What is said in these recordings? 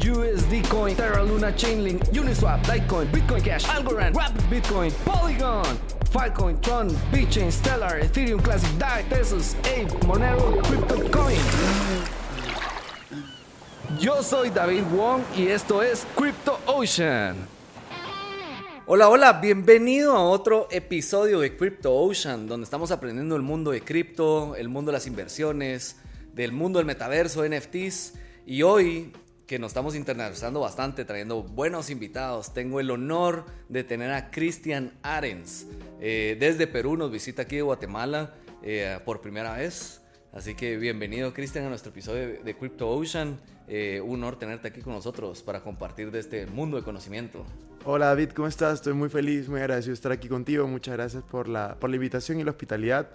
USD Coin, Terra Luna, Chainlink, Uniswap, Litecoin, Bitcoin Cash, Algorand, Rapid Bitcoin, Polygon, Filecoin, Tron, BitChain, Stellar, Ethereum Classic, DAI, Tesos, Ape, Monero, CryptoCoin. Yo soy David Wong y esto es Crypto Ocean. Hola, hola, bienvenido a otro episodio de Crypto Ocean, donde estamos aprendiendo el mundo de cripto, el mundo de las inversiones, del mundo del metaverso, NFTs. Y hoy, que nos estamos internacionalizando bastante, trayendo buenos invitados, tengo el honor de tener a Cristian Arens. Eh, desde Perú nos visita aquí de Guatemala eh, por primera vez. Así que bienvenido, Cristian, a nuestro episodio de Crypto Ocean. Eh, un honor tenerte aquí con nosotros para compartir de este mundo de conocimiento. Hola David, ¿cómo estás? Estoy muy feliz, muy agradecido de estar aquí contigo. Muchas gracias por la, por la invitación y la hospitalidad.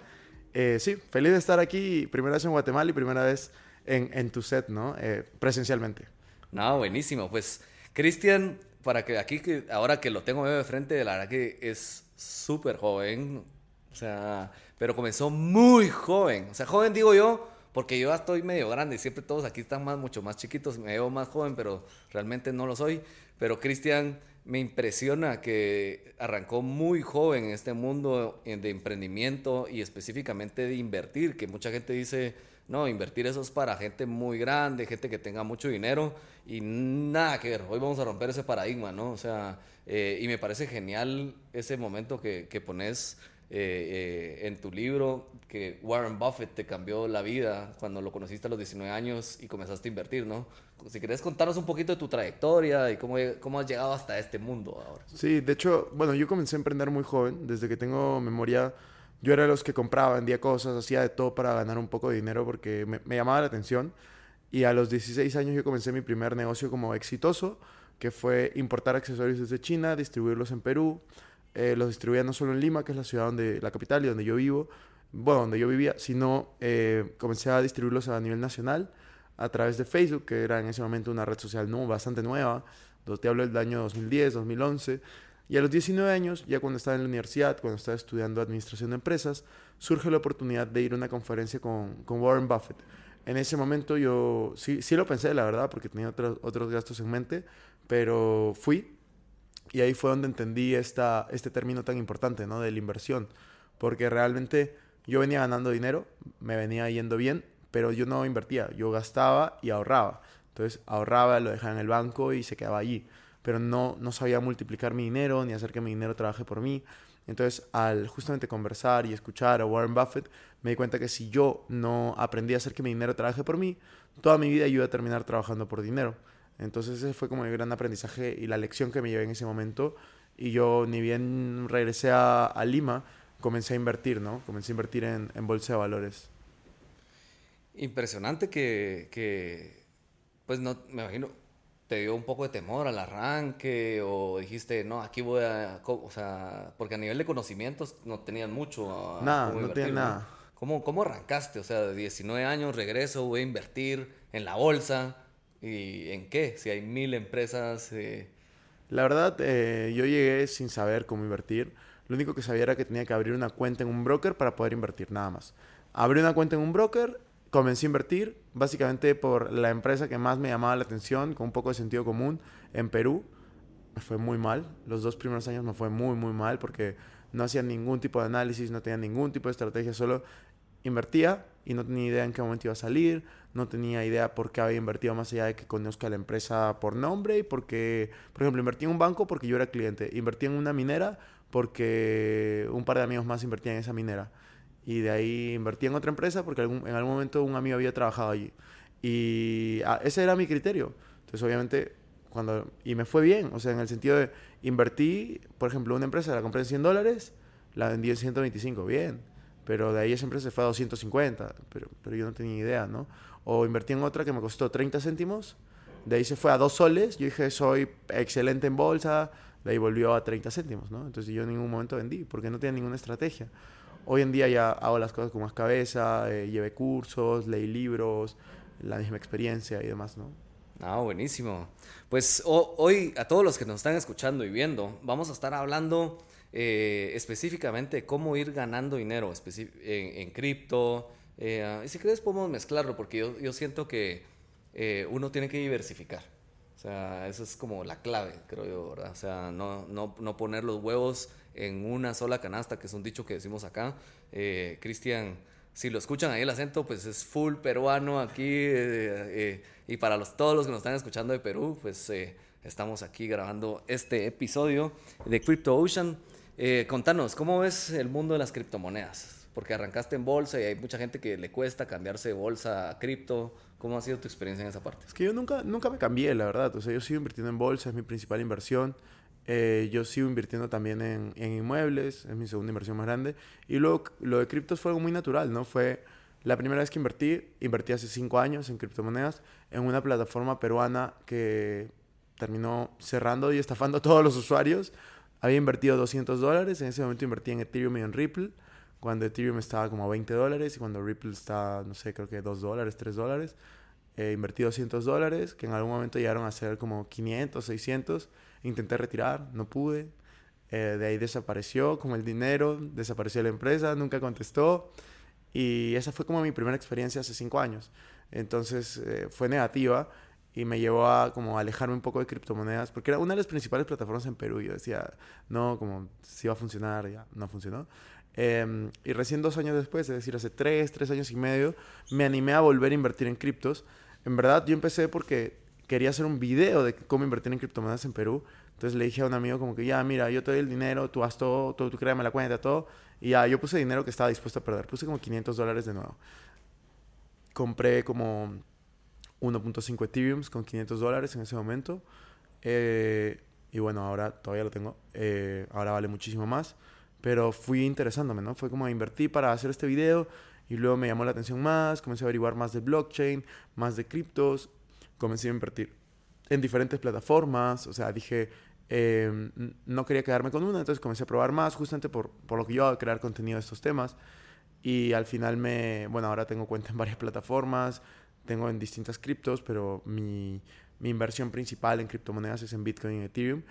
Eh, sí, feliz de estar aquí, primera vez en Guatemala y primera vez en, en tu set, ¿no? Eh, presencialmente. No, buenísimo. Pues, Cristian, para que aquí, ahora que lo tengo de frente, la verdad que es súper joven. O sea, pero comenzó muy joven. O sea, joven digo yo, porque yo ya estoy medio grande y siempre todos aquí están más, mucho más chiquitos. Me veo más joven, pero realmente no lo soy. Pero Cristian me impresiona que arrancó muy joven en este mundo de emprendimiento y específicamente de invertir, que mucha gente dice, no, invertir eso es para gente muy grande, gente que tenga mucho dinero y nada que ver, hoy vamos a romper ese paradigma, ¿no? O sea, eh, y me parece genial ese momento que, que pones eh, eh, en tu libro que Warren Buffett te cambió la vida cuando lo conociste a los 19 años y comenzaste a invertir, ¿no? Si querés contarnos un poquito de tu trayectoria y cómo, cómo has llegado hasta este mundo ahora. Sí, de hecho, bueno, yo comencé a emprender muy joven, desde que tengo memoria. Yo era de los que compraba, vendía cosas, hacía de todo para ganar un poco de dinero porque me, llamaba la atención. Y a los 16 años yo comencé mi primer negocio como exitoso, que fue importar accesorios desde China, distribuirlos en Perú, eh, los distribuía no solo en Lima, que es la ciudad donde, la capital y donde yo vivo, bueno, donde yo vivía, sino eh, comencé a distribuirlos a nivel nacional a través de Facebook, que era en ese momento una red social no, bastante nueva, te hablo del año 2010, 2011. Y a los 19 años, ya cuando estaba en la universidad, cuando estaba estudiando administración de empresas, surge la oportunidad de ir a una conferencia con, con Warren Buffett. En ese momento yo sí, sí lo pensé, la verdad, porque tenía otros, otros gastos en mente, pero fui y ahí fue donde entendí esta, este término tan importante, ¿no? De la inversión. Porque realmente yo venía ganando dinero, me venía yendo bien, pero yo no invertía. Yo gastaba y ahorraba. Entonces ahorraba, lo dejaba en el banco y se quedaba allí. Pero no, no sabía multiplicar mi dinero ni hacer que mi dinero trabaje por mí. Entonces, al justamente conversar y escuchar a Warren Buffett, me di cuenta que si yo no aprendí a hacer que mi dinero trabaje por mí, toda mi vida yo iba a terminar trabajando por dinero. Entonces ese fue como el gran aprendizaje y la lección que me llevé en ese momento. Y yo ni bien regresé a, Lima, comencé a invertir, ¿no? Comencé a invertir en, en bolsa de valores. Impresionante que, que, pues no, me imagino, te dio un poco de temor al arranque o dijiste, no, aquí voy a, o sea, porque a nivel de conocimientos no tenían mucho. nada, no tenía nada. ¿Cómo, ¿Cómo arrancaste? O sea, de 19 años regreso, voy a invertir en la bolsa. ¿Y en qué? Si hay mil empresas... Eh... La verdad, eh, yo llegué sin saber cómo invertir. Lo único que sabía era que tenía que abrir una cuenta en un broker para poder invertir, nada más. Abrí una cuenta en un broker, comencé a invertir, básicamente por la empresa que más me llamaba la atención, con un poco de sentido común, en Perú. Me fue muy mal. Los dos primeros años me fue muy, muy mal porque no hacía ningún tipo de análisis, no tenía ningún tipo de estrategia, solo invertía y no tenía idea en qué momento iba a salir, no tenía idea por qué había invertido más allá de que conozca la empresa por nombre y porque, por ejemplo, invertí en un banco porque yo era cliente, invertí en una minera porque un par de amigos más invertían en esa minera y de ahí invertí en otra empresa porque en algún momento un amigo había trabajado allí y ah, ese era mi criterio. Entonces, obviamente, cuando y me fue bien, o sea, en el sentido de invertí, por ejemplo, una empresa la compré en 100 dólares, la vendí en 125, bien pero de ahí esa empresa se fue a 250, pero, pero yo no tenía idea, ¿no? O invertí en otra que me costó 30 céntimos, De ahí se fue a dos soles. Yo dije, soy excelente en bolsa. De ahí volvió a 30 céntimos, ¿no? Entonces yo en ningún momento vendí porque no tenía ninguna estrategia. Hoy en día ya hago las cosas con más cabeza, eh, llevé cursos, leí libros, la misma experiencia y demás, ¿no? Ah, buenísimo. Pues hoy a todos los que nos están escuchando y viendo, vamos a estar hablando eh, específicamente cómo ir ganando dinero en, cripto. Eh, y si crees podemos mezclarlo porque yo, yo siento que eh, uno tiene que diversificar. Sea, eso es como la clave, creo yo, ¿verdad? O sea, no, no, no poner los huevos en una sola canasta, que es un dicho que decimos acá. Cristian si lo escuchan ahí el acento, pues es full peruano aquí. Eh, eh, y para los, todos los que nos están escuchando de Perú, pues eh, estamos aquí grabando este episodio de Crypto Ocean. contanos, ¿cómo ves el mundo de las criptomonedas? Porque arrancaste en bolsa y hay mucha gente que le cuesta cambiarse de bolsa a cripto. ¿Cómo ha sido tu experiencia en esa parte? Es que yo nunca, nunca me cambié, la verdad. O sea, yo sigo invirtiendo en bolsa, es mi principal inversión. Eh, yo sigo invirtiendo también en, en, inmuebles, es mi segunda inversión más grande. Y luego lo de criptos fue algo muy natural, ¿no? Fue la primera vez que invertí, invertí hace cinco años en criptomonedas, en una plataforma peruana que terminó cerrando y estafando a todos los usuarios. Había invertido 200 dólares, en ese momento invertí en Ethereum y en Ripple, cuando Ethereum estaba como a 20 dólares y cuando Ripple está, no sé, creo que 2 dólares, 3 dólares. Eh, invertí 200 dólares, que en algún momento llegaron a ser como 500, 600 Intenté retirar, no pude. Eh, de ahí desapareció como el dinero, desapareció la empresa, nunca contestó. Y esa fue como mi primera experiencia hace cinco años. Entonces eh, fue negativa y me llevó a como alejarme un poco de criptomonedas porque era una de las principales plataformas en Perú. Yo decía, no, como si iba a funcionar, ya no funcionó. Em, y recién dos años después, es decir, hace tres, tres años y medio, me animé a volver a invertir en criptos. En verdad, yo empecé porque quería hacer un video de cómo invertir en criptomonedas en Perú. Entonces le dije a un amigo como que ya, mira, yo te doy el dinero, tú haz todo, tú, tú créame la cuenta, todo. Y ya, yo puse dinero que estaba dispuesto a perder. Puse como 500 dólares de nuevo. Compré como 1.5 Ethereum con 500 dólares en ese momento. Eh, y bueno, ahora todavía lo tengo. Eh, ahora vale muchísimo más. Pero fui interesándome, ¿no? Fue como invertí para hacer este video y luego me llamó la atención más, comencé a averiguar más de blockchain, más de criptos comencé a invertir en diferentes plataformas, o sea, dije, em, no quería quedarme con una, entonces comencé a probar más, justamente por, por lo que yo hago, crear contenido de estos temas. Y al final me, bueno, ahora tengo cuenta en varias plataformas, tengo en distintas criptos, pero mi, mi inversión principal en criptomonedas es en Bitcoin y Ethereum.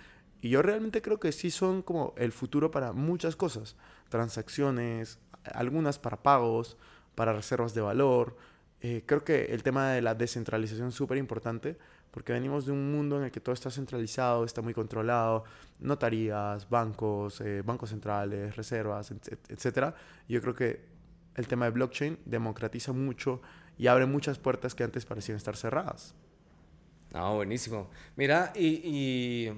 Y yo realmente creo que sí son como el futuro para muchas cosas. Transacciones, algunas para pagos, para reservas de valor, eh, creo que el tema de la descentralización es súper importante porque venimos de un mundo en el que todo está centralizado, está muy controlado, notarías, bancos, eh, bancos centrales, reservas, etc. Yo creo que el tema de blockchain democratiza mucho y abre muchas puertas que antes parecían estar cerradas. Ah, buenísimo. Mira, y, y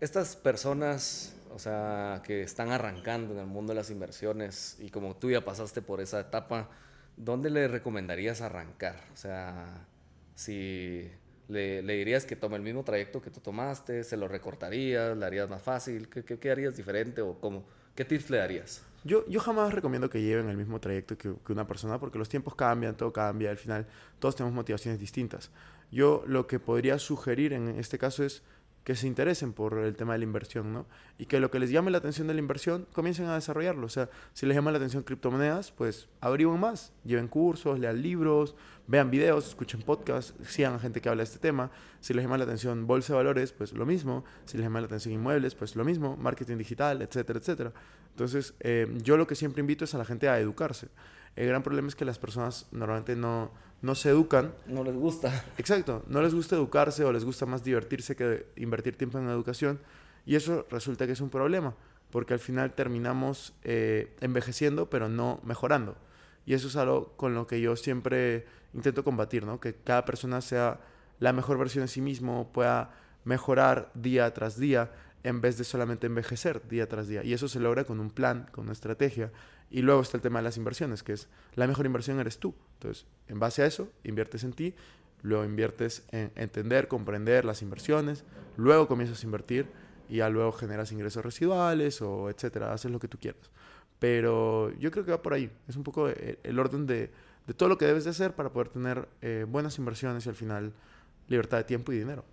estas personas, o sea, que están arrancando en el mundo de las inversiones y como tú ya pasaste por esa etapa, ¿dónde le recomendarías arrancar? O sea, si le, dirías que tome el mismo trayecto que tú tomaste, se lo recortarías, le harías más fácil, ¿qué, qué, harías diferente o cómo? ¿Qué tips le darías? Yo, yo jamás recomiendo que lleven el mismo trayecto que, que, una persona porque los tiempos cambian, todo cambia, al final todos tenemos motivaciones distintas. Yo lo que podría sugerir en este caso es que se interesen por el tema de la inversión, ¿no? Y que lo que les llame la atención de la inversión, comiencen a desarrollarlo. O sea, si les llama la atención criptomonedas, pues averigüen más, lleven cursos, lean libros, vean videos, escuchen podcasts, sigan a gente que habla de este tema. Si les llama la atención bolsa de valores, pues lo mismo. Si les llama la atención inmuebles, pues lo mismo. Marketing digital, etcétera, etcétera. Entonces, eh, yo lo que siempre invito es a la gente a educarse. El gran problema es que las personas normalmente no no se educan. No les gusta. Exacto, no les gusta educarse o les gusta más divertirse que invertir tiempo en educación. Y eso resulta que es un problema, porque al final terminamos eh, envejeciendo, pero no mejorando. Y eso es algo con lo que yo siempre intento combatir, ¿no? Que cada persona sea la mejor versión de sí mismo, pueda mejorar día tras día, en vez de solamente envejecer día tras día. Y eso se logra con un plan, con una estrategia. Y luego está el tema de las inversiones, que es la mejor inversión eres tú. Entonces, en base a eso, inviertes en ti, luego inviertes en entender, comprender las inversiones, luego comienzas a invertir y ya luego generas ingresos residuales o etcétera, haces lo que tú quieras. Pero yo creo que va por ahí. Es un poco el orden de, de todo lo que debes de hacer para poder tener eh, buenas inversiones y al final libertad de tiempo y dinero.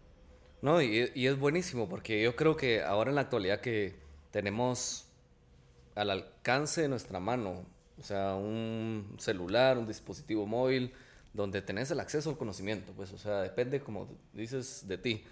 No, y, y es buenísimo porque yo creo que ahora en la actualidad que tenemos al alcance de nuestra mano, o sea, un celular, un dispositivo móvil, donde tenés el acceso al conocimiento, pues, o sea, depende, como dices, de ti.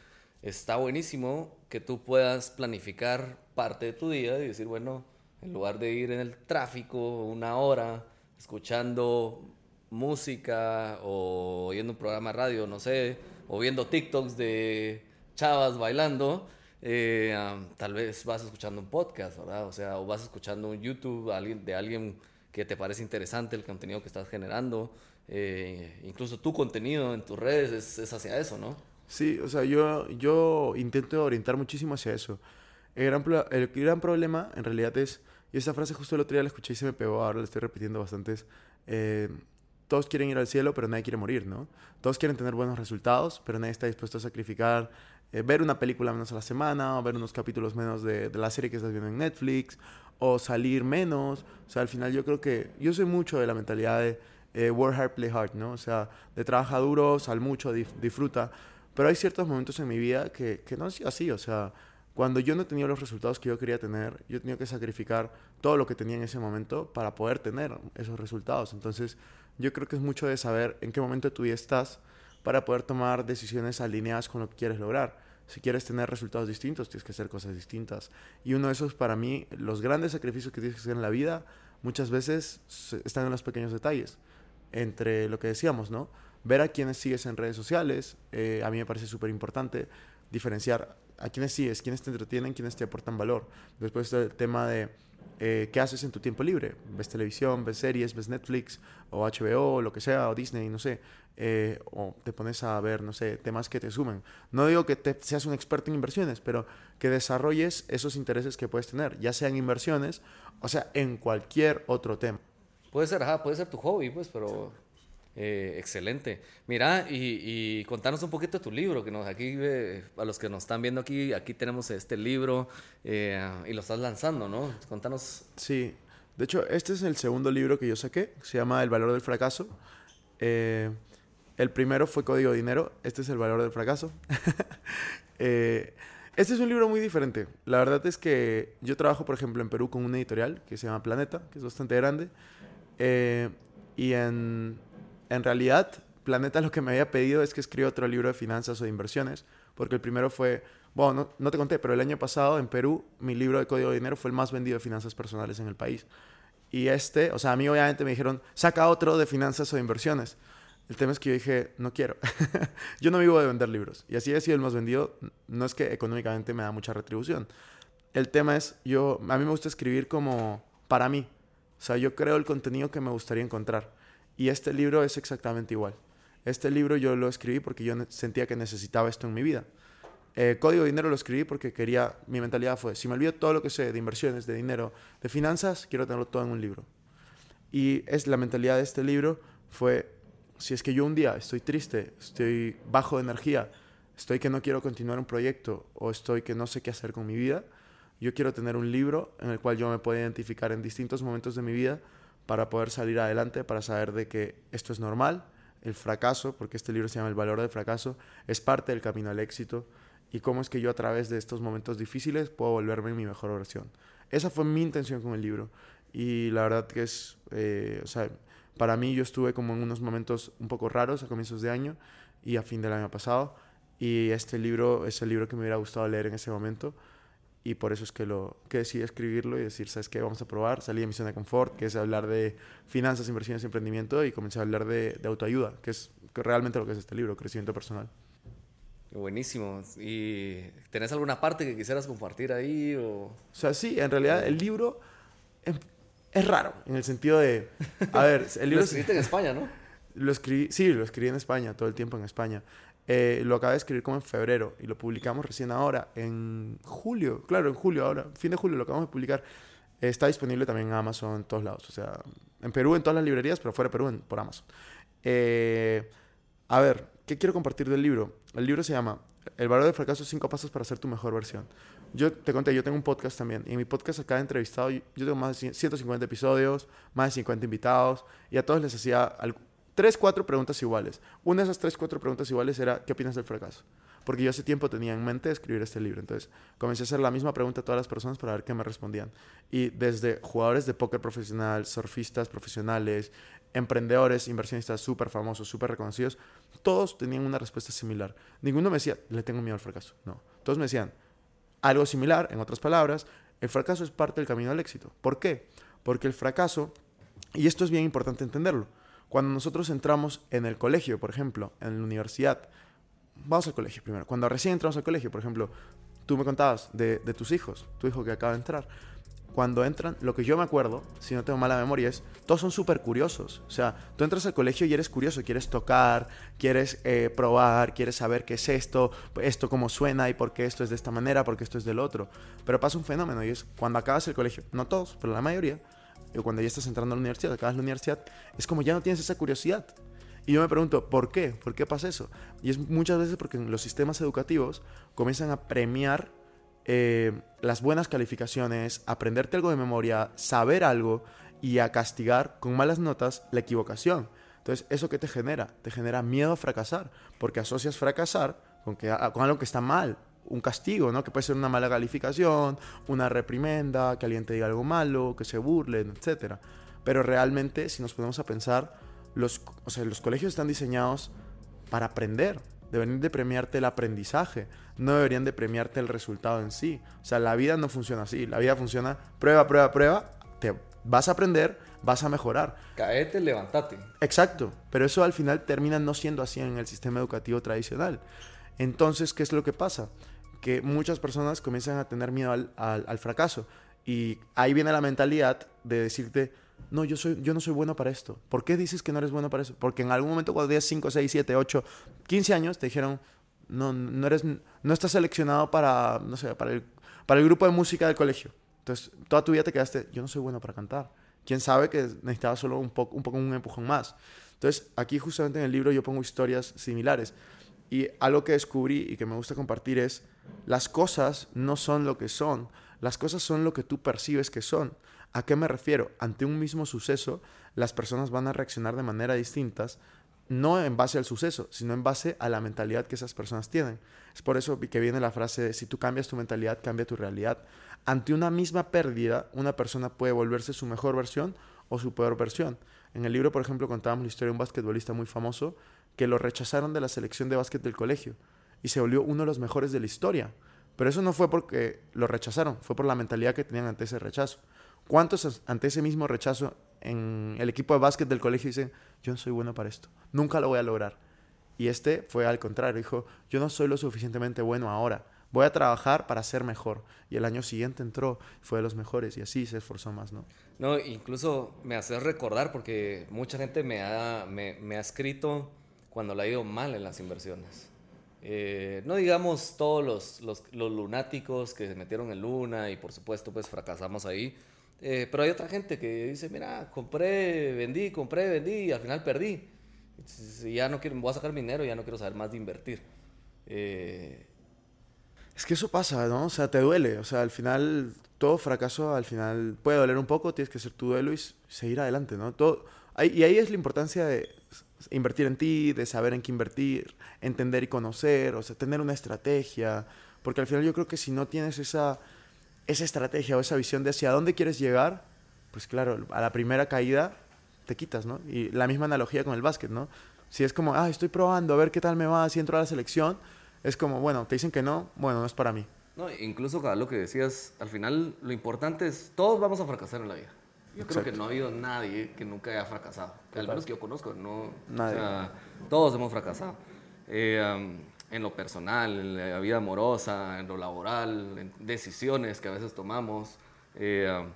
Está buenísimo que tú puedas planificar parte de tu día y decir, bueno, en lugar de ir en el tráfico una hora escuchando música o oyendo un programa de radio, no sé, o viendo TikToks de chavas bailando, eh, tal vez vas escuchando un podcast, ¿verdad? O sea, o vas escuchando un YouTube de alguien que te parece interesante el contenido que estás generando. Eh, incluso tu contenido en tus redes es, es, hacia eso, ¿no? Sí, o sea, yo, yo intento orientar muchísimo hacia eso. El gran, el gran problema en realidad es, y esa frase justo el otro día la escuché y se me pegó, ahora la estoy repitiendo bastante, es, eh, todos quieren ir al cielo, pero nadie quiere morir, ¿no? Todos quieren tener buenos resultados, pero nadie está dispuesto a sacrificar eh, ver una película menos a la semana, o ver unos capítulos menos de, de, la serie que estás viendo en Netflix, o salir menos. O sea, al final yo creo que yo soy mucho de la mentalidad de eh, work hard, play hard, ¿no? O sea, de trabaja duro, sal mucho, disfruta. Pero hay ciertos momentos en mi vida que, que no ha sido así, o sea, cuando yo no tenía los resultados que yo quería tener, yo tenía que sacrificar todo lo que tenía en ese momento para poder tener esos resultados. Entonces, yo creo que es mucho de saber en qué momento de tu vida estás para poder tomar decisiones alineadas con lo que quieres lograr. Si quieres tener resultados distintos, tienes que hacer cosas distintas. Y uno de esos, para mí, los grandes sacrificios que tienes que hacer en la vida, muchas veces están en los pequeños detalles. Entre lo que decíamos, ¿no? Ver a quienes sigues en redes sociales, eh, a mí me parece súper importante diferenciar a quienes sigues, quienes te entretienen, quienes te aportan valor. Después el tema de eh, qué haces en tu tiempo libre. ¿Ves televisión, ves series, ves Netflix o HBO o lo que sea, o Disney, no sé. Eh, o te pones a ver, no sé, temas que te sumen. No digo que te, seas un experto en inversiones, pero que desarrolles esos intereses que puedes tener, ya sean inversiones, o sea, en cualquier otro tema. Puede ser, ajá, puede ser tu hobby, pues, pero eh, excelente. Mira, y, contanos un poquito de tu libro, que nos, aquí, eh, a los que nos están viendo aquí, aquí tenemos este libro y lo estás lanzando, ¿no? Contanos. Sí, de hecho, este es el segundo libro que yo saqué, se llama El valor del fracaso. Eh, el primero fue Código Dinero, este es El Valor del Fracaso. Eh, este es un libro muy diferente. La verdad es que yo trabajo, por ejemplo, en Perú con una editorial que se llama Planeta, que es bastante grande. Eh, y en, en realidad, Planeta lo que me había pedido es que escriba otro libro de finanzas o de inversiones, porque el primero fue, bueno, no, te conté, pero el año pasado en Perú mi libro de Código de Dinero fue el más vendido de finanzas personales en el país. Y este, o sea, a mí obviamente me dijeron, saca otro de finanzas o de inversiones. El tema es que yo dije, no quiero. yo no vivo de vender libros. Y así he sido el más vendido. No es que económicamente me da mucha retribución. El tema es, yo, a mí me gusta escribir como para mí. O sea, yo creo el contenido que me gustaría encontrar. Y este libro es exactamente igual. Este libro yo lo escribí porque yo sentía que necesitaba esto en mi vida. Eh, Código de Dinero lo escribí porque quería, mi mentalidad fue, si me olvido todo lo que sé de inversiones, de dinero, de finanzas, quiero tenerlo todo en un libro. Y es la mentalidad de este libro fue, si es que yo un día estoy triste, estoy bajo de energía, estoy que no quiero continuar un proyecto o estoy que no sé qué hacer con mi vida, yo quiero tener un libro en el cual yo me pueda identificar en distintos momentos de mi vida para poder salir adelante, para saber de que esto es normal, el fracaso, porque este libro se llama El valor del fracaso, es parte del camino al éxito y cómo es que yo a través de estos momentos difíciles puedo volverme mi mejor versión. Esa fue mi intención con el libro y la verdad que es, eh, o sea, para mí yo estuve como en unos momentos un poco raros a comienzos de año y a fin del año pasado. Y este libro es el libro que me hubiera gustado leer en ese momento. Y por eso es que, lo, que decidí escribirlo y decir, ¿sabes qué? Vamos a probar. Salí de Misión de Confort, que es hablar de finanzas, inversiones emprendimiento. Y comencé a hablar de, de autoayuda, que es realmente lo que es este libro, crecimiento personal. Buenísimo. ¿Y tenés alguna parte que quisieras compartir ahí? O, o sea, sí, en realidad el libro em, es raro, en el sentido de, a ver, el libro... lo escribiste en España, ¿no? Lo escribí, sí, lo escribí en España, todo el tiempo en España. Eh, lo acabé de escribir como en febrero y lo publicamos recién ahora, en julio, claro, en julio ahora, fin de julio lo acabamos de publicar. está disponible también en Amazon, en todos lados, o sea, en Perú, en todas las librerías, pero fuera de Perú, en, por Amazon. Eh, a ver, ¿qué quiero compartir del libro? El libro se llama El valor del fracaso, cinco pasos para ser tu mejor versión. Yo te conté, yo tengo un podcast también. Y en mi podcast acá he entrevistado, yo tengo más de 150 episodios, más de 50 invitados. Y a todos les hacía tres, cuatro preguntas iguales. Una de esas tres, cuatro preguntas iguales era, ¿qué opinas del fracaso? Porque yo hace tiempo tenía en mente escribir este libro. Entonces comencé a hacer la misma pregunta a todas las personas para ver qué me respondían. Y desde jugadores de póker profesional, surfistas profesionales, emprendedores, inversionistas súper famosos, súper reconocidos, todos tenían una respuesta similar. Ninguno me decía, le tengo miedo al fracaso. No. Todos me decían algo similar, en otras palabras, el fracaso es parte del camino al éxito. ¿Por qué? Porque el fracaso, y esto es bien importante entenderlo, cuando nosotros entramos en el colegio, por ejemplo, en la universidad, vamos al colegio primero. Cuando recién entramos al colegio, por ejemplo, tú me contabas de, tus hijos, tu hijo que acaba de entrar cuando entran, lo que yo me acuerdo, si no tengo mala memoria, es todos son súper curiosos. O sea, tú entras al colegio y eres curioso, quieres tocar, quieres eh, probar, quieres saber qué es esto, esto cómo suena y por qué esto es de esta manera, por qué esto es del otro. Pero pasa un fenómeno y es cuando acabas el colegio, no todos, pero la mayoría, o cuando ya estás entrando a la universidad, acabas la universidad, es como ya no tienes esa curiosidad. Y yo me pregunto, ¿por qué? ¿Por qué pasa eso? Y es muchas veces porque los sistemas educativos comienzan a premiar eh, las buenas calificaciones, aprenderte algo de memoria, saber algo y a castigar con malas notas la equivocación. Entonces, ¿eso qué te genera? Te genera miedo a fracasar, porque asocias fracasar con, que, con algo que está mal, un castigo, ¿no? Que puede ser una mala calificación, una reprimenda, que alguien te diga algo malo, que se burlen, etc. Pero realmente, si nos ponemos a pensar, los, o sea, los colegios están diseñados para aprender, deberían de premiarte el aprendizaje, no deberían de premiarte el resultado en sí. O sea, la vida no funciona así, la vida funciona prueba, prueba, prueba, te vas a aprender, vas a mejorar. Caete, levántate. Exacto, pero eso al final termina no siendo así en el sistema educativo tradicional. Entonces, ¿qué es lo que pasa? Que muchas personas comienzan a tener miedo al, al fracaso y ahí viene la mentalidad de decirte, no, yo, soy, yo no soy bueno para esto. ¿Por qué dices que no eres bueno para eso? Porque en algún momento cuando tenías 5, 6, 7, 8, 15 años te dijeron, no, no, eres, no estás seleccionado para, no sé, para el, para el grupo de música del colegio. Entonces, toda tu vida te quedaste, yo no soy bueno para cantar. ¿Quién sabe que necesitaba solo un poco, un poco un empujón más? Entonces, aquí justamente en el libro yo pongo historias similares. Y algo que descubrí y que me gusta compartir es, las cosas no son lo que son, las cosas son lo que tú percibes que son. ¿A qué me refiero? Ante un mismo suceso, las personas van a reaccionar de manera distintas, no en base al suceso, sino en base a la mentalidad que esas personas tienen. Es por eso que viene la frase de si tú cambias tu mentalidad, cambia tu realidad. Ante una misma pérdida, una persona puede volverse su mejor versión o su peor versión. En el libro, por ejemplo, contábamos la historia de un basquetbolista muy famoso que lo rechazaron de la selección de básquet del colegio y se volvió uno de los mejores de la historia. Pero eso no fue porque lo rechazaron, fue por la mentalidad que tenían ante ese rechazo. ¿Cuántos ante ese mismo rechazo en el equipo de básquet del colegio dicen, yo no soy bueno para esto, nunca lo voy a lograr? Y este fue al contrario, dijo, yo no soy lo suficientemente bueno ahora, voy a trabajar para ser mejor. Y el año siguiente entró, fue de los mejores y así se esforzó más, ¿no? No, incluso me hace recordar porque mucha gente me ha, me ha escrito cuando le ha ido mal en las inversiones. Eh, no digamos todos los, los, lunáticos que se metieron en luna y por supuesto pues fracasamos ahí, eh, pero hay otra gente que dice, mira, compré, vendí, compré, vendí y al final perdí. Y ya no quiero, voy a sacar mi dinero, ya no quiero saber más de invertir. Eh, es que eso pasa, ¿no? O sea, te duele. O sea, al final, todo fracaso, al final puede doler un poco, tienes que hacer tu duelo y seguir adelante, ¿no? Todo, y ahí es la importancia de invertir en ti, de saber en qué invertir, entender y conocer, o sea, tener una estrategia. Porque al final yo creo que si no tienes esa esa estrategia o esa visión de hacia dónde quieres llegar, pues claro, a la primera caída te quitas, ¿no? Y la misma analogía con el básquet, ¿no? Si es como, ah, estoy probando, a ver qué tal me va, si entro a la selección, es como, bueno, te dicen que no, bueno, no es para mí. No, incluso lo que decías, al final lo importante es, todos vamos a fracasar en la vida. Yo creo que no ha habido nadie que nunca haya fracasado. Al menos que yo conozco, no. Nadie. O sea, todos hemos fracasado. Eh, en lo personal, en la vida amorosa, en lo laboral, en decisiones que a veces tomamos. Eh, um,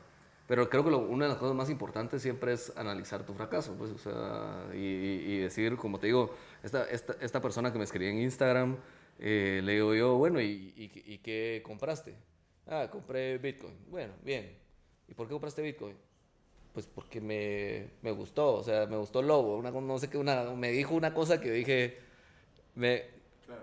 pero creo que una de las cosas más importantes siempre es analizar tu fracaso, pues, o sea, y, decir, como te digo, esta, esta, esta, persona que me escribía en Instagram, eh, le digo yo, bueno, ¿y, ¿y, qué compraste? Ah, compré Bitcoin. Bueno, bien. ¿Y por qué compraste Bitcoin? Pues porque me, me gustó, o sea, me gustó lobo. Una, no sé qué, una, me dijo una cosa que dije, me,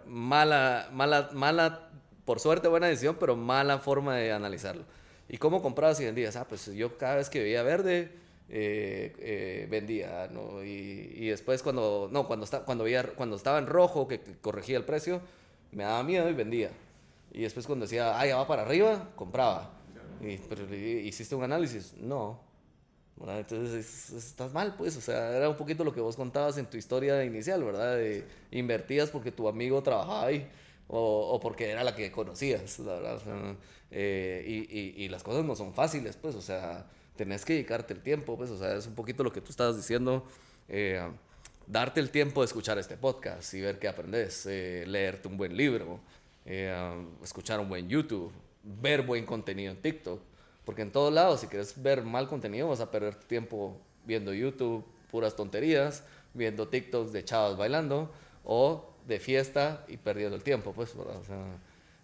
Mala, mala, mala, por suerte buena decisión, pero mala forma de analizarlo. ¿Y cómo comprabas y vendías? Ah, pues yo cada vez que veía verde, eh, eh, vendía, ¿no? Y, y, después cuando, no, cuando, está, cuando, veía, cuando estaba en rojo, que, corregía el precio, me daba miedo y vendía. Y después cuando decía, ah, ya va para arriba, compraba. Y, pero hiciste un análisis, no. Entonces estás mal, pues, o sea, era un poquito lo que vos contabas en tu historia inicial, ¿verdad? De, invertías porque tu amigo trabajaba ahí o, o porque era la que conocías, la verdad. Eh, y, y, y las cosas no son fáciles, pues, o sea, tenés que dedicarte el tiempo, pues, o sea, es un poquito lo que tú estabas diciendo, eh, darte el tiempo de escuchar este podcast y ver qué aprendes, eh, leerte un buen libro, escuchar un buen YouTube, ver buen contenido en TikTok, porque en todos lados, si quieres ver mal contenido, vas a perder tiempo viendo YouTube, puras tonterías, viendo TikToks de chavos bailando, o de fiesta y perdiendo el tiempo, pues, ¿verdad? O sea,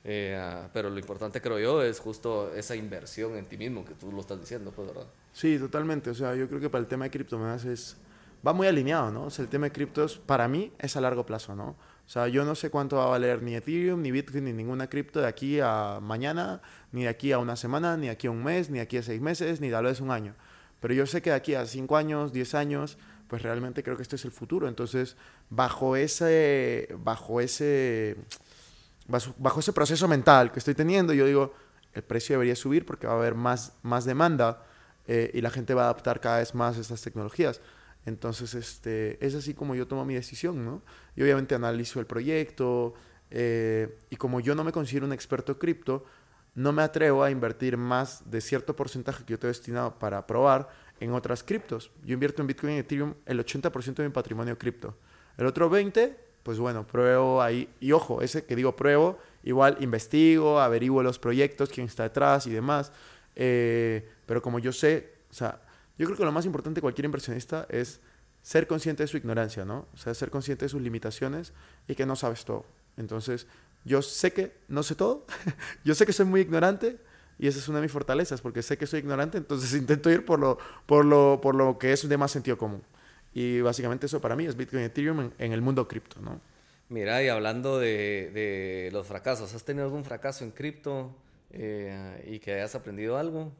eh, ah, pero lo importante, creo yo, es justo esa inversión en ti mismo que tú lo estás diciendo, pues, ¿verdad? Sí, totalmente. O sea, yo creo que para el tema de criptomonedas es... Va muy alineado, ¿no? O sea, el tema de criptos, para mí, es a largo plazo, ¿no? O sea, yo no sé cuánto va a valer ni Ethereum, ni Bitcoin, ni ninguna cripto de aquí a mañana, ni de aquí a una semana, ni de aquí a un mes, ni de aquí a seis meses, ni tal vez un año. Pero yo sé que de aquí a cinco años, diez años, pues realmente creo que este es el futuro. Entonces, bajo ese, bajo ese bajo ese proceso mental que estoy teniendo, yo digo, el precio debería subir porque va a haber más, más demanda eh, y la gente va a adaptar cada vez más estas tecnologías. Entonces, este, es así como yo tomo mi decisión, ¿no? Y obviamente analizo el proyecto eh, y como yo no me considero un experto cripto, no me atrevo a invertir más de cierto porcentaje que yo tengo destinado para probar en otras criptos. Yo invierto en Bitcoin y Ethereum el 80% de mi patrimonio cripto. El otro 20% pues bueno, pruebo ahí. Y ojo, ese que digo pruebo, igual investigo, averiguo los proyectos, quién está detrás y demás. Eh, pero como yo sé, o sea, yo creo que lo más importante de cualquier inversionista es ser consciente de su ignorancia, ¿no? O sea, ser consciente de sus limitaciones y que no sabes todo. Entonces, yo sé que no sé todo, yo sé que soy muy ignorante y esa es una de mis fortalezas, porque sé que soy ignorante, entonces intento ir por lo, por lo, por lo que es de más sentido común. Y básicamente eso para mí es Bitcoin y Ethereum en, el mundo cripto, ¿no? Mira, y hablando de, de, los fracasos, ¿has tenido algún fracaso en cripto eh, y que hayas aprendido algo?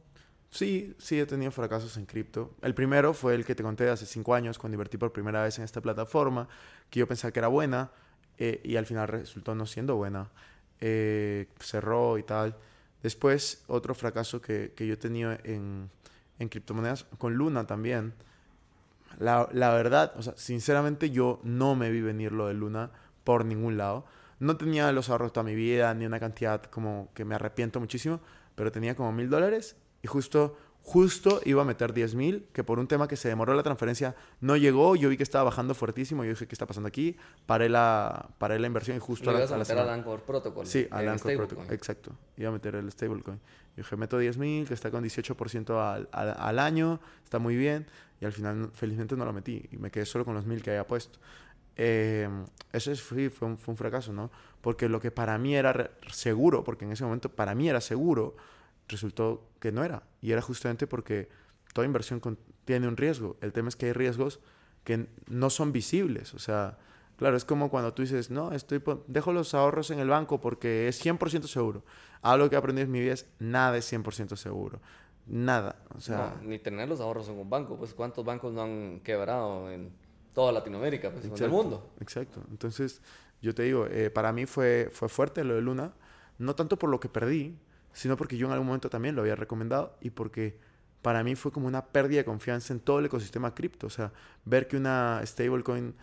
Sí, sí he tenido fracasos en cripto. El primero fue el que te conté hace cinco años cuando invertí por primera vez en esta plataforma, que yo pensaba que era buena eh, y al final resultó no siendo buena. Eh, cerró y tal. Después, otro fracaso que, que yo he tenido en, en criptomonedas, con Luna también. La, la, verdad, o sea, sinceramente yo no me vi venir lo de Luna por ningún lado. No tenía los ahorros toda mi vida, ni una cantidad como que me arrepiento muchísimo, pero tenía como mil dólares y justo, justo iba a meter diez mil, que por un tema que se demoró la transferencia no llegó, yo vi que estaba bajando fuertísimo, yo dije, ¿qué está pasando aquí? Paré la, paré la inversión y justo... a, a meter al Anchor Protocol? Sí, al Anchor Protocol, exacto. Iba a meter el stablecoin. Yo dije, meto diez mil, que está con 18% al, al, al año, está muy bien. Y al final, felizmente, no lo metí y me quedé solo con los mil que había puesto. Eh, eso fue, fue, un, fue, un, fracaso, ¿no? Porque lo que para mí era seguro, porque en ese momento para mí era seguro, resultó que no era. Y era justamente porque toda inversión tiene un riesgo. El tema es que hay riesgos que no son visibles. O sea, claro, es como cuando tú dices, no, estoy dejo los ahorros en el banco porque es 100% seguro. Algo que he aprendido en mi vida es nada es 100% seguro. Nada. O sea, ni tener los ahorros en un banco. Pues cuántos bancos no han quebrado en toda Latinoamérica, pues, en el mundo. Exacto. Entonces, yo te digo, eh, para mí fue, fue fuerte lo de Luna. No tanto por lo que perdí, sino porque yo en algún momento también lo había recomendado y porque para mí fue como una pérdida de confianza en todo el ecosistema cripto. O sea, ver que una stablecoin,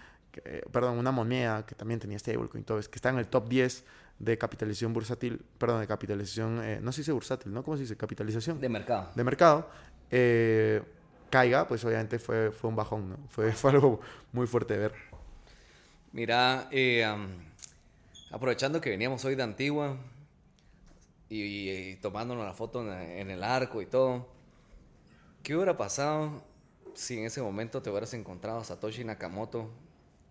eh, perdón, una moneda que también tenía stablecoin, todo es que está en el top 10 de capitalización bursátil, perdón, de capitalización, eh, no se dice bursátil, ¿no? ¿Cómo se dice? Capitalización. De mercado. De mercado. Eh, caiga, pues obviamente fue, fue un bajón, ¿no? Fue, fue algo muy fuerte de ver. Mira, eh, aprovechando que veníamos hoy de Antigua y, tomándonos la foto en, el arco y todo, ¿qué hubiera pasado si en ese momento te hubieras encontrado a Satoshi Nakamoto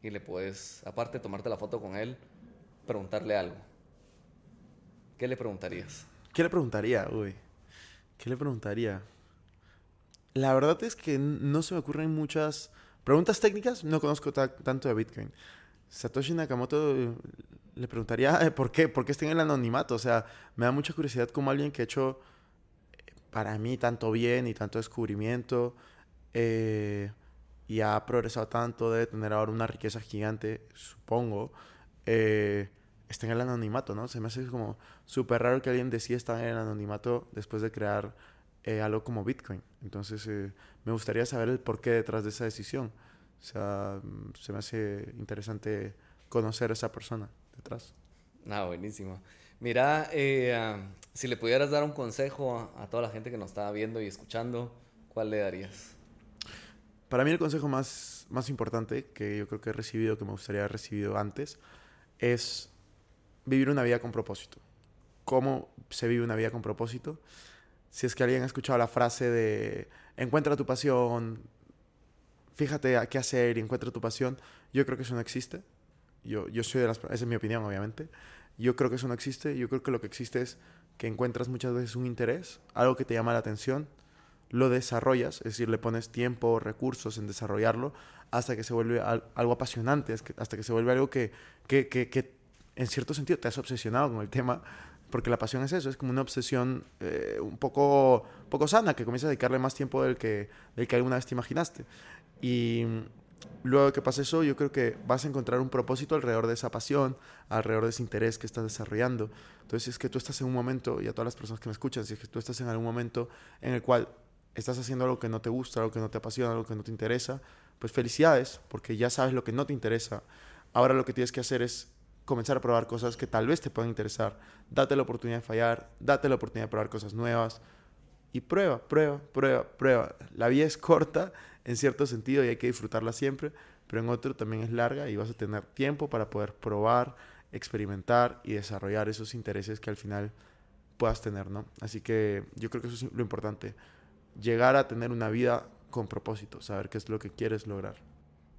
y le puedes, aparte de tomarte la foto con él, preguntarle algo? ¿Qué le preguntarías? ¿Qué le preguntaría, uy? ¿Qué le preguntaría? La verdad es que no se me ocurren muchas preguntas técnicas. No conozco tanto de Bitcoin. Satoshi Nakamoto le preguntaría eh, por qué, por qué está en el anonimato. O sea, me da mucha curiosidad como alguien que ha hecho eh, para mí tanto bien y tanto descubrimiento, eh, y ha progresado tanto, debe tener ahora una riqueza gigante, supongo, está en el anonimato, ¿no? Se me hace como súper raro que alguien decida estar en el anonimato después de crear algo como Bitcoin. Entonces, me gustaría saber el porqué detrás de esa decisión. O sea, mm, se me hace interesante conocer a esa persona detrás. Ah, buenísimo. Mira, eh, ah, si le pudieras dar un consejo a, a toda la gente que nos está viendo y escuchando, ¿cuál le darías? Para mí el consejo más, más importante que yo creo que he recibido, que me gustaría haber recibido antes, es vivir una vida con propósito. ¿Cómo se vive una vida con propósito? Si es que alguien ha escuchado la frase de encuentra tu pasión, fíjate a qué hacer y encuentra tu pasión, yo creo que eso no existe. Yo, yo soy de las... Esa es mi opinión, obviamente. Yo creo que eso no existe. Yo creo que lo que existe es que encuentras muchas veces un interés, algo que te llama la atención, lo desarrollas, es decir, le pones tiempo, recursos en desarrollarlo, hasta que se vuelve al- algo apasionante, hasta que se vuelve algo que, que, que, que en cierto sentido te has obsesionado con el tema, porque la pasión es eso, es como una obsesión eh, un poco, poco sana, que comienzas a dedicarle más tiempo del que, del que alguna vez te imaginaste. Y luego que pasa eso, yo creo que vas a encontrar un propósito alrededor de esa pasión, alrededor de ese interés que estás desarrollando. Entonces, si es que tú estás en un momento, y a todas las personas que me escuchan, si es que tú estás en algún momento en el cual estás haciendo algo que no te gusta, algo que no te apasiona, algo que no te interesa, pues felicidades, porque ya sabes lo que no te interesa. Ahora lo que tienes que hacer es comenzar a probar cosas que tal vez te puedan interesar. Date la oportunidad de fallar, date la oportunidad de probar cosas nuevas y prueba, prueba, prueba, prueba. La vida es corta en cierto sentido y hay que disfrutarla siempre, pero en otro también es larga y vas a tener tiempo para poder probar, experimentar y desarrollar esos intereses que al final puedas tener, ¿no? Así que yo creo que eso es lo importante, llegar a tener una vida con propósito, saber qué es lo que quieres lograr.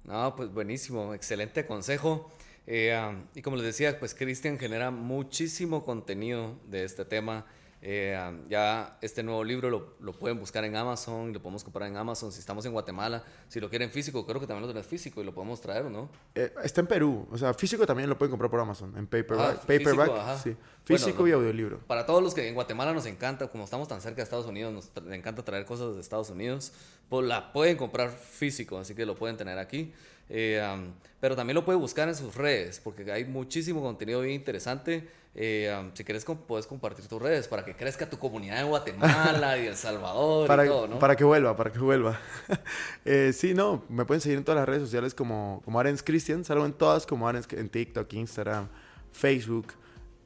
No, pues buenísimo, excelente consejo. Eh, um, y como les decía, pues Cristian genera muchísimo contenido de este tema. Eh, um, ya este nuevo libro lo, lo pueden buscar en Amazon, lo podemos comprar en Amazon si estamos en Guatemala. Si lo quieren físico, creo que también lo tenés físico y lo podemos traer, ¿o no? Eh, está en Perú, o sea, físico también lo pueden comprar por Amazon, en paperback, Ah, físico, paperback ajá. sí, físico no. y audiolibro. Para todos los que en Guatemala nos encanta, como estamos tan cerca de Estados Unidos, nos tra- encanta traer cosas de Estados Unidos, pues la pueden comprar físico, así que lo pueden tener aquí. Eh, um, pero también lo pueden buscar en sus redes, porque hay muchísimo contenido bien interesante. Eh, um, si quieres, com- puedes compartir tus redes para que crezca tu comunidad en Guatemala y El Salvador para, y todo, ¿no? para que vuelva, para que vuelva. Eh, sí, no, me pueden seguir en todas las redes sociales como, como Arens Christian, salgo en todas como Arens, en TikTok, Instagram, Facebook,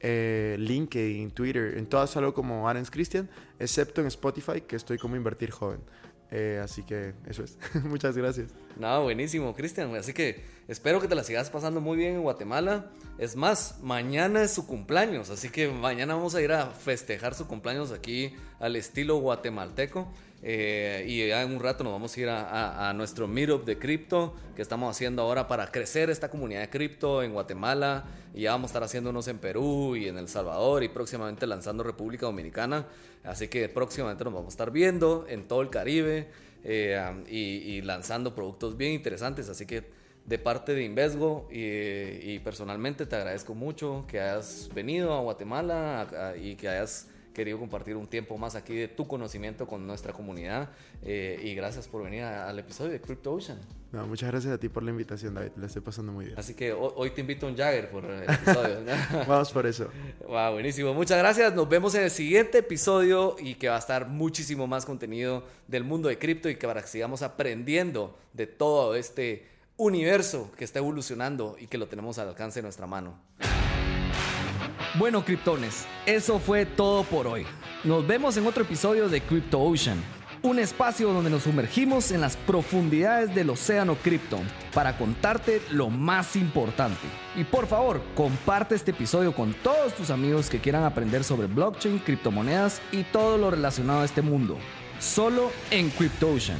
eh, LinkedIn, Twitter, en todas salgo como Arens Christian, excepto en Spotify, que estoy como Invertir Joven. Eh, así que eso es. Muchas gracias. No, buenísimo, Cristian. Así que espero que te la sigas pasando muy bien en Guatemala. Es más, mañana es su cumpleaños, así que mañana vamos a ir a festejar su cumpleaños aquí al estilo guatemalteco. Eh, y ya en un rato nos vamos a ir a, a- a nuestro meetup de cripto que estamos haciendo ahora para crecer esta comunidad de cripto en Guatemala. Y ya vamos a estar haciendo unos en Perú y en El Salvador y próximamente lanzando República Dominicana. Así que próximamente nos vamos a estar viendo en todo el Caribe eh, y, lanzando productos bien interesantes. Así que de parte de Invesgo y, personalmente te agradezco mucho que hayas venido a Guatemala y que hayas querido compartir un tiempo más aquí de tu conocimiento con nuestra comunidad. Eh, y gracias por venir a- al episodio de Crypto Ocean. No, muchas gracias a ti por la invitación, David. La estoy pasando muy bien. Así que ho- hoy te invito a un Jagger por el episodio. Vamos por eso. Wow, buenísimo. Muchas gracias. Nos vemos en el siguiente episodio y que va a estar muchísimo más contenido del mundo de cripto y que para que sigamos aprendiendo de todo este universo que está evolucionando y que lo tenemos al alcance de nuestra mano. Bueno, criptones, eso fue todo por hoy. Nos vemos en otro episodio de Crypto Ocean, un espacio donde nos sumergimos en las profundidades del océano cripto para contarte lo más importante. Y por favor, comparte este episodio con todos tus amigos que quieran aprender sobre blockchain, criptomonedas y todo lo relacionado a este mundo. Solo en Crypto Ocean.